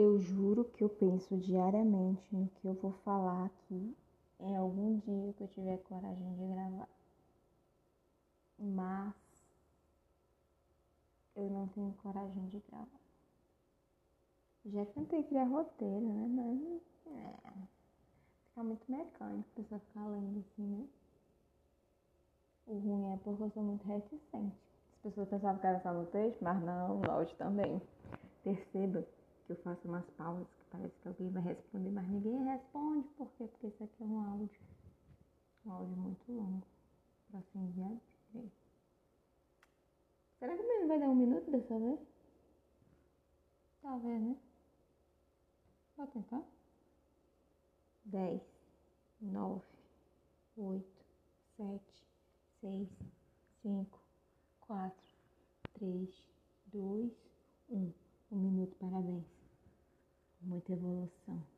Eu juro que eu penso diariamente no que eu vou falar aqui em algum dia que eu tiver coragem de gravar. Mas eu não tenho coragem de gravar. Já tentei criar roteiro, né? Mas é, fica muito mecânico, a pessoa ficar lendo assim, né? O ruim é porque eu sou muito reticente. As pessoas pensavam que era só no texto, mas não, no áudio também. Perceba que eu faço umas pausas que parece que alguém vai responder, mas ninguém responde. Por quê? Porque isso aqui é um áudio. Um áudio muito longo. Pra se enviar. Será que menos vai dar um minuto dessa vez? Talvez, né? Vou tentar. 10, 9, 8, 7, 6, 5, 4, 3, 2, 1. Um minuto, parabéns muita evolução.